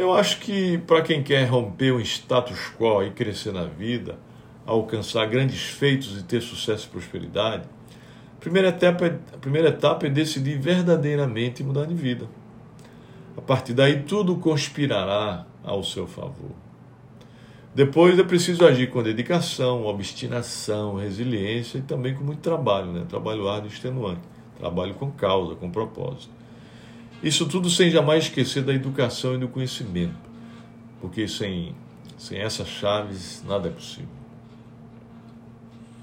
Eu acho que para quem quer romper um status quo e crescer na vida, alcançar grandes feitos e ter sucesso e prosperidade, a primeira etapa, é, a primeira etapa é decidir verdadeiramente mudar de vida. A partir daí, tudo conspirará ao seu favor. Depois é preciso agir com dedicação, obstinação, resiliência e também com muito trabalho, né? trabalho árduo e extenuante, trabalho com causa, com propósito. Isso tudo sem jamais esquecer da educação e do conhecimento, porque sem, sem essas chaves nada é possível.